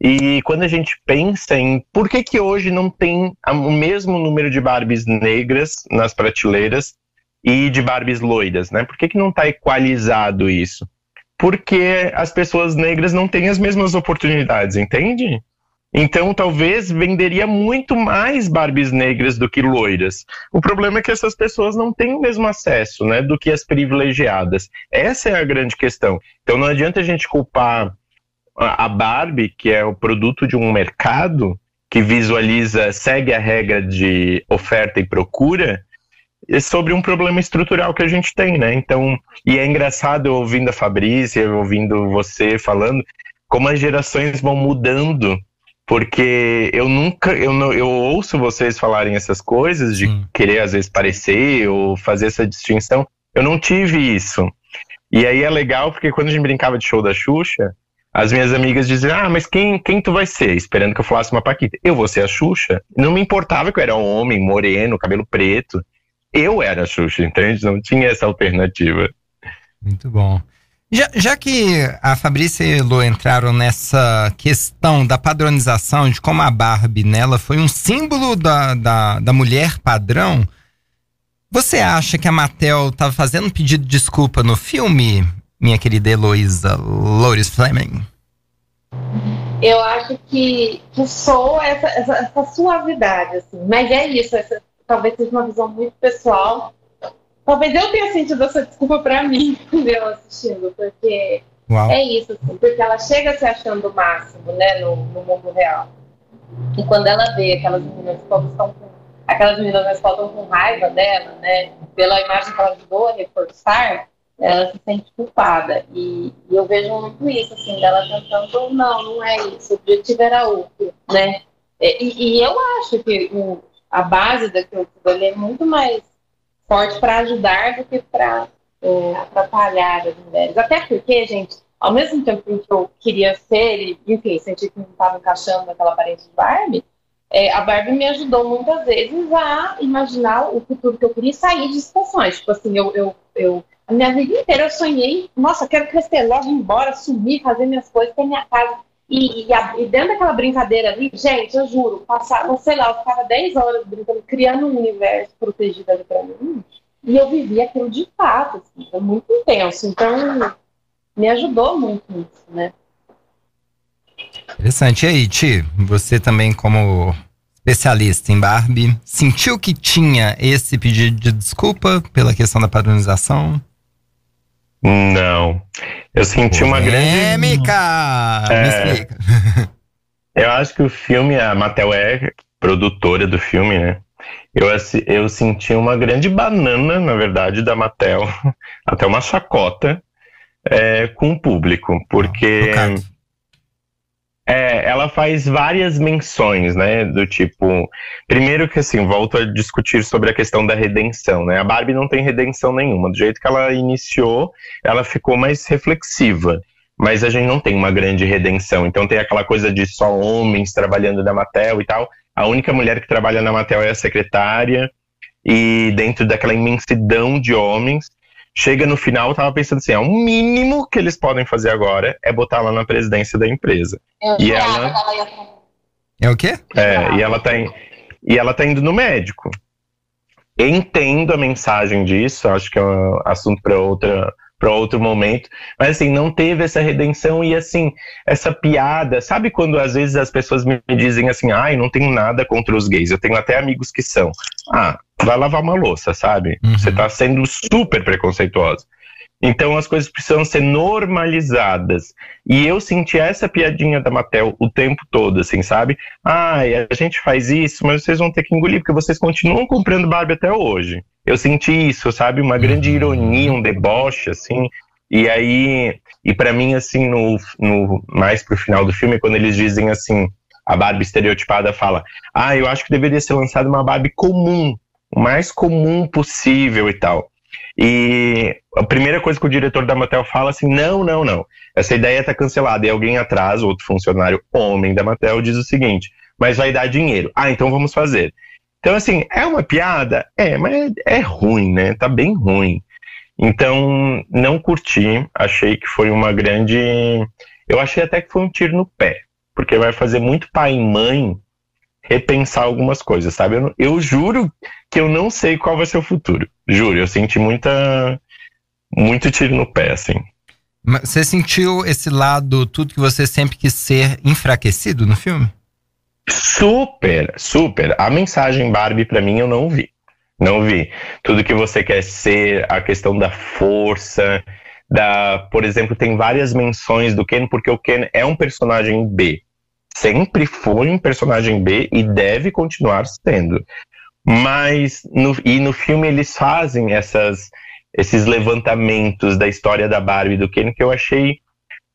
E quando a gente pensa em por que, que hoje não tem o mesmo número de Barbies negras nas prateleiras e de Barbies loiras, né? Por que, que não está equalizado isso? Porque as pessoas negras não têm as mesmas oportunidades, entende? Então, talvez venderia muito mais Barbies negras do que loiras. O problema é que essas pessoas não têm o mesmo acesso, né, do que as privilegiadas. Essa é a grande questão. Então, não adianta a gente culpar a Barbie, que é o produto de um mercado que visualiza, segue a regra de oferta e procura, sobre um problema estrutural que a gente tem, né? Então, e é engraçado ouvindo a Fabrícia, ouvindo você falando, como as gerações vão mudando porque eu nunca eu, não, eu ouço vocês falarem essas coisas de hum. querer às vezes parecer ou fazer essa distinção. Eu não tive isso. E aí é legal porque quando a gente brincava de show da Xuxa as minhas amigas diziam ah mas quem quem tu vai ser? Esperando que eu falasse uma paquita. Eu vou ser a Xuxa. Não me importava que eu era um homem moreno cabelo preto eu era a Xuxa entende não tinha essa alternativa muito bom já, já, que a Fabrícia e Lu entraram nessa questão da padronização, de como a Barbie nela foi um símbolo da, da, da mulher padrão, você acha que a Mattel estava fazendo um pedido de desculpa no filme, minha querida Heloísa Lourdes Fleming? Eu acho que, que sou essa, essa, essa suavidade, assim. Mas é isso, essa, talvez seja uma visão muito pessoal Talvez eu tenha sentido essa desculpa pra mim, (laughs) eu assistindo, porque Uau. é isso, assim, porque ela chega se achando o máximo, né, no, no mundo real. E quando ela vê aquelas meninas que estão com. Aquelas meninas na escola estão com raiva dela, né? Pela imagem que ela ajudou a reforçar, ela se sente culpada. E, e, eu vejo muito isso, assim, dela tentando, não, não é isso, o objetivo era outro, né? E, e eu acho que o, a base daquilo tudo é muito mais forte para ajudar do que para é, atrapalhar as mulheres. Até porque, gente, ao mesmo tempo que eu queria ser, e, enfim, senti que não estava encaixando naquela aparência de Barbie, é, a Barbie me ajudou muitas vezes a imaginar o futuro que eu queria sair de situações. Tipo assim, eu, eu, eu a minha vida inteira eu sonhei, nossa, quero crescer logo, ir embora, sumir, fazer minhas coisas, ter minha casa. E, e, a, e, dentro daquela brincadeira ali, gente, eu juro, passava, sei lá, eu ficava 10 horas brincando, criando um universo protegido ali pra mim. E eu vivia aquilo de fato, assim, foi muito intenso. Então, me ajudou muito nisso, né? Interessante. E aí, Ti, você também como especialista em Barbie, sentiu que tinha esse pedido de desculpa pela questão da padronização? Não. Eu senti uma grande. É... Me explica. (laughs) eu acho que o filme, a Mattel é produtora do filme, né? Eu, eu senti uma grande banana, na verdade, da Mattel, (laughs) até uma chacota é, com o público, porque. É, ela faz várias menções, né? Do tipo, primeiro que assim, volto a discutir sobre a questão da redenção, né? A Barbie não tem redenção nenhuma. Do jeito que ela iniciou, ela ficou mais reflexiva. Mas a gente não tem uma grande redenção. Então tem aquela coisa de só homens trabalhando na Mattel e tal. A única mulher que trabalha na Mattel é a secretária. E dentro daquela imensidão de homens, chega no final, eu tava pensando assim, é o mínimo que eles podem fazer agora é botar ela na presidência da empresa. Eu e ela É o quê? É, e ela tá em... e ela tá indo no médico. Entendo a mensagem disso, acho que é um assunto para outra para outro momento. Mas assim, não teve essa redenção e assim, essa piada. Sabe quando às vezes as pessoas me dizem assim: ai, não tenho nada contra os gays, eu tenho até amigos que são. Ah, vai lavar uma louça, sabe? Uhum. Você tá sendo super preconceituosa. Então as coisas precisam ser normalizadas. E eu senti essa piadinha da Mattel o tempo todo, assim, sabe? Ah, a gente faz isso, mas vocês vão ter que engolir, porque vocês continuam comprando Barbie até hoje. Eu senti isso, sabe? Uma grande uhum. ironia, um deboche, assim. E aí, e para mim, assim, no, no mais pro final do filme, quando eles dizem assim, a Barbie estereotipada fala: Ah, eu acho que deveria ser lançada uma Barbie comum, o mais comum possível e tal. E a primeira coisa que o diretor da Mattel fala assim: não, não, não. Essa ideia está cancelada. E alguém atrás, outro funcionário homem da Mattel, diz o seguinte: mas vai dar dinheiro. Ah, então vamos fazer. Então, assim, é uma piada? É, mas é, é ruim, né? Tá bem ruim. Então, não curti. Achei que foi uma grande. Eu achei até que foi um tiro no pé. Porque vai fazer muito pai e mãe repensar algumas coisas, sabe? Eu, eu, juro que eu não sei qual vai ser o futuro. Juro, eu senti muita muito tiro no pé, assim. Você sentiu esse lado, tudo que você sempre quis ser, enfraquecido no filme? Super, super. A mensagem Barbie para mim eu não vi. Não vi. Tudo que você quer ser, a questão da força, da, por exemplo, tem várias menções do Ken porque o Ken é um personagem B sempre foi um personagem B e deve continuar sendo. Mas no, e no filme eles fazem essas, esses levantamentos da história da Barbie e do Ken que eu achei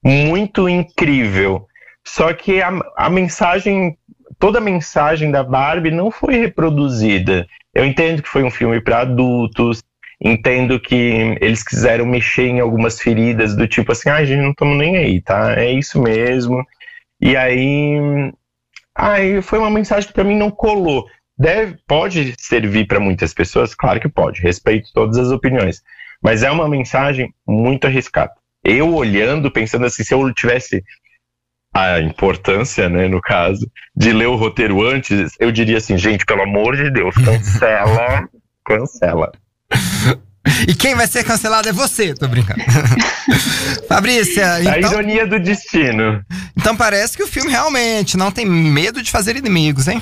muito incrível. Só que a, a mensagem, toda a mensagem da Barbie não foi reproduzida. Eu entendo que foi um filme para adultos, entendo que eles quiseram mexer em algumas feridas do tipo assim, ah, a gente não estamos nem aí, tá? É isso mesmo. E aí, aí foi uma mensagem que para mim não colou. Deve, pode servir para muitas pessoas, claro que pode. Respeito todas as opiniões, mas é uma mensagem muito arriscada. Eu olhando, pensando assim, se eu tivesse a importância, né, no caso, de ler o roteiro antes, eu diria assim, gente, pelo amor de Deus, cancela, (laughs) cancela. E quem vai ser cancelado é você, tô brincando. (laughs) Fabrícia, então... A ironia do destino. Então parece que o filme realmente não tem medo de fazer inimigos, hein?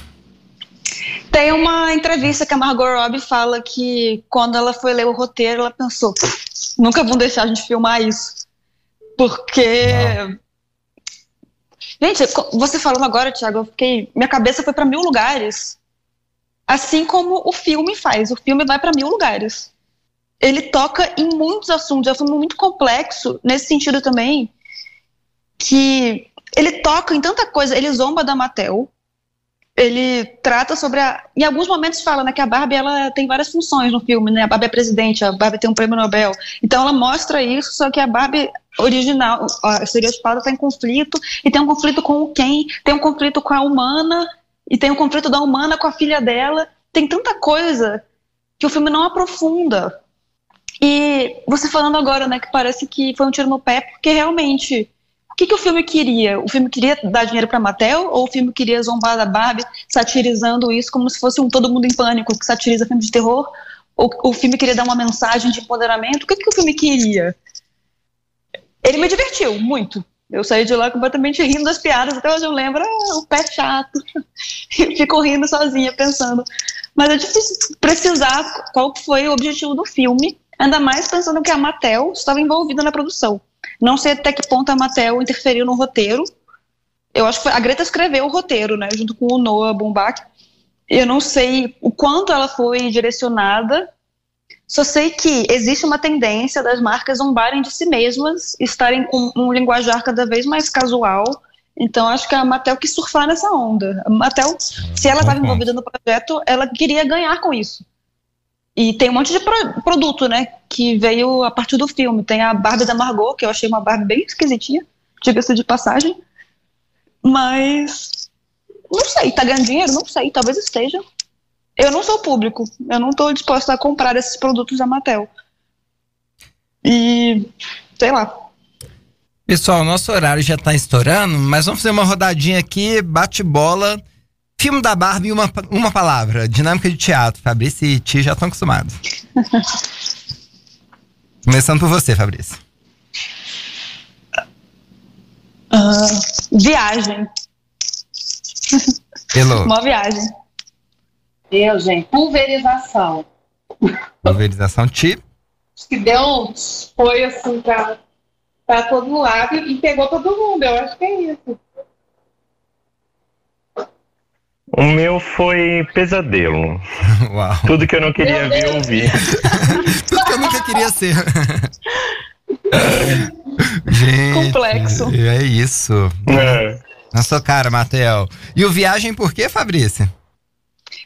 Tem uma entrevista que a Margot Robbie fala que quando ela foi ler o roteiro, ela pensou: nunca vão deixar a gente filmar isso. Porque. Não. Gente, você falando agora, Thiago, eu fiquei. Minha cabeça foi para mil lugares. Assim como o filme faz. O filme vai para mil lugares. Ele toca em muitos assuntos. É um filme muito complexo, nesse sentido também, que ele toca em tanta coisa. Ele zomba da Mattel ele trata sobre a. Em alguns momentos fala né, que a Barbie ela tem várias funções no filme, né? A Barbie é presidente, a Barbie tem um prêmio Nobel. Então ela mostra isso, só que a Barbie original, a estereotipada, está em conflito, e tem um conflito com o Ken, tem um conflito com a humana, e tem um conflito da humana com a filha dela. Tem tanta coisa que o filme não aprofunda. E você falando agora, né, que parece que foi um tiro no pé, porque realmente que, que o filme queria? O filme queria dar dinheiro para Mattel ou o filme queria zombar da Barbie, satirizando isso como se fosse um Todo Mundo em Pânico, que satiriza filme de terror? Ou o filme queria dar uma mensagem de empoderamento? O que, que o filme queria? Ele me divertiu muito. Eu saí de lá completamente rindo das piadas, até hoje eu lembro, ah, o pé chato. (laughs) fico rindo sozinha, pensando. Mas é difícil precisar qual foi o objetivo do filme, ainda mais pensando que a Mattel estava envolvida na produção. Não sei até que ponto a Mattel interferiu no roteiro. Eu acho que foi, a Greta escreveu o roteiro, né, junto com o Noah Baumbach. Eu não sei o quanto ela foi direcionada. Só sei que existe uma tendência das marcas zombarem de si mesmas, estarem com um linguajar cada vez mais casual. Então acho que a Mattel quis surfar nessa onda. A Mattel, se ela estava envolvida no projeto, ela queria ganhar com isso. E tem um monte de pro produto, né, que veio a partir do filme. Tem a Barbie da Margot, que eu achei uma Barbie bem esquisitinha, diga-se de passagem. Mas, não sei, tá ganhando dinheiro? Não sei, talvez esteja. Eu não sou público, eu não estou disposta a comprar esses produtos da Mattel. E, sei lá. Pessoal, nosso horário já está estourando, mas vamos fazer uma rodadinha aqui, bate-bola. Filme da Barbie, uma, uma palavra. Dinâmica de teatro. Fabrício e Ti já estão acostumados. (laughs) Começando por você, Fabrício. Uh, viagem. (laughs) Elô. Uma viagem. Eu, gente. Pulverização. Pulverização, Ti. Acho que deu. Foi assim pra, pra todo lado e pegou todo mundo. Eu acho que é isso. O meu foi pesadelo. (laughs) Uau. Tudo que eu não queria ver, eu vi. (laughs) Tudo que eu nunca queria ser. (laughs) Gente, Complexo. É isso. É. Na sua cara, Matheus. E o Viagem por quê, Fabrícia?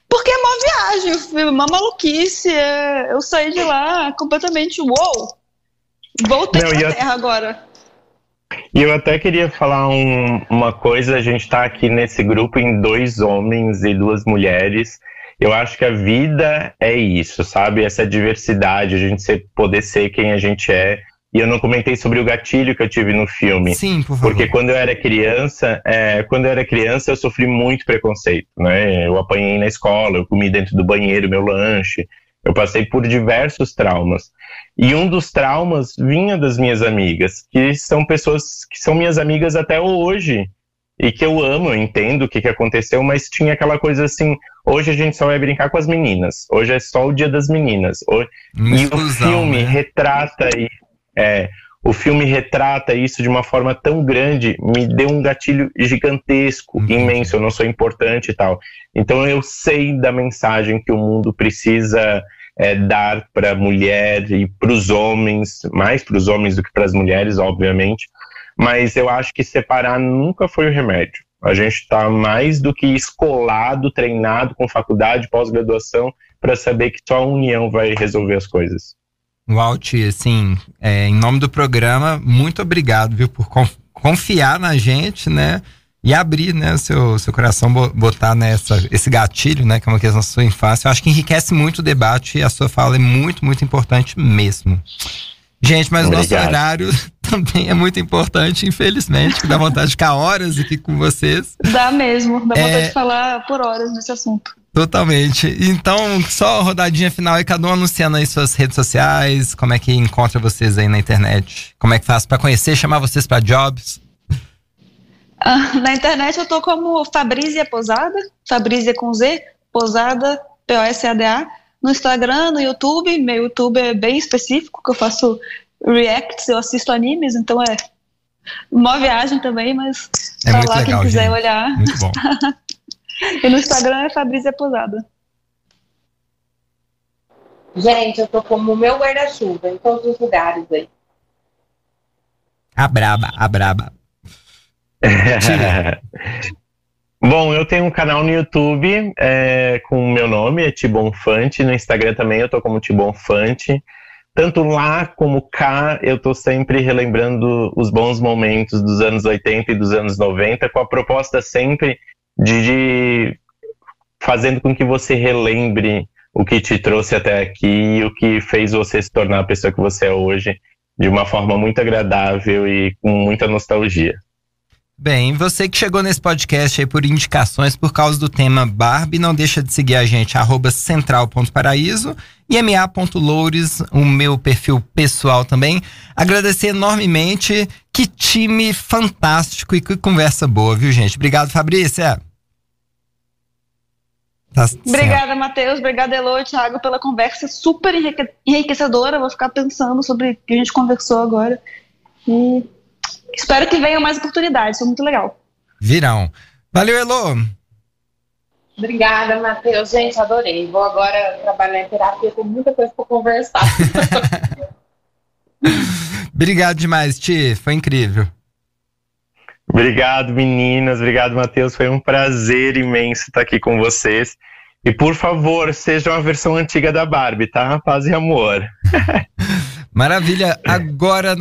Porque é uma viagem, uma maluquice. É, eu saí de lá completamente uou. Voltei não, pra terra agora. E eu até queria falar um, uma coisa, a gente está aqui nesse grupo em dois homens e duas mulheres. Eu acho que a vida é isso, sabe? Essa diversidade, a gente ser, poder ser quem a gente é. E eu não comentei sobre o gatilho que eu tive no filme. Sim, por favor. Porque quando eu era criança, é, quando eu era criança, eu sofri muito preconceito, né? Eu apanhei na escola, eu comi dentro do banheiro meu lanche. Eu passei por diversos traumas. E um dos traumas vinha das minhas amigas, que são pessoas que são minhas amigas até hoje. E que eu amo, eu entendo o que, que aconteceu, mas tinha aquela coisa assim: hoje a gente só vai brincar com as meninas, hoje é só o dia das meninas. Hoje... e o filme né? retrata e é, o filme retrata isso de uma forma tão grande, me deu um gatilho gigantesco, uhum. imenso. Eu não sou importante e tal. Então eu sei da mensagem que o mundo precisa é, dar para a mulher e para os homens, mais para os homens do que para as mulheres, obviamente, mas eu acho que separar nunca foi o remédio. A gente está mais do que escolado, treinado com faculdade, pós-graduação, para saber que só a união vai resolver as coisas. Walt, assim, é, em nome do programa, muito obrigado, viu, por confiar na gente, né? E abrir, né, seu, seu coração, botar nessa, esse gatilho, né, que é uma questão da sua infância. Eu acho que enriquece muito o debate e a sua fala é muito, muito importante mesmo. Gente, mas Obrigado. o nosso horário (laughs) também é muito importante, infelizmente, que dá vontade de ficar horas aqui com vocês. Dá mesmo, dá vontade é... de falar por horas nesse assunto. Totalmente. Então, só a rodadinha final e cada um anunciando aí suas redes sociais, como é que encontra vocês aí na internet, como é que faz para conhecer, chamar vocês para jobs. Ah, na internet eu tô como Fabrícia Posada, Fabrícia com Z, Posada, P-O-S-A-D-A. No Instagram, no YouTube, meu YouTube é bem específico, que eu faço reacts, eu assisto animes, então é uma viagem também, mas é tá lá legal, quem quiser gente. olhar. Muito bom. (laughs) E no Instagram é Fabrícia Posada. Gente, eu tô como o meu guarda-chuva em todos os lugares aí. A braba, a braba. (laughs) Bom, eu tenho um canal no YouTube é, com o meu nome, é Tibon Fante. No Instagram também eu tô como Tibon Fante. Tanto lá como cá, eu tô sempre relembrando os bons momentos dos anos 80 e dos anos 90, com a proposta sempre de, de fazendo com que você relembre o que te trouxe até aqui e o que fez você se tornar a pessoa que você é hoje, de uma forma muito agradável e com muita nostalgia. Bem, você que chegou nesse podcast aí por indicações por causa do tema Barbie, não deixa de seguir a gente, arroba central.paraíso e ma.loures, o meu perfil pessoal também. Agradecer enormemente, que time fantástico e que conversa boa, viu gente? Obrigado, Fabrícia. Tá Obrigada, Matheus. Obrigada, Elo e Thiago, pela conversa super enriquecedora. Vou ficar pensando sobre o que a gente conversou agora. E espero que venham mais oportunidades. Foi muito legal. Virão. Valeu, Elo. Obrigada, Matheus. Gente, adorei. Vou agora trabalhar em terapia, tem muita coisa para conversar. (laughs) Obrigado demais, Ti. Foi incrível. Obrigado, meninas. Obrigado, Matheus. Foi um prazer imenso estar aqui com vocês. E por favor, seja uma versão antiga da Barbie, tá? Paz e amor. (laughs) Maravilha. Agora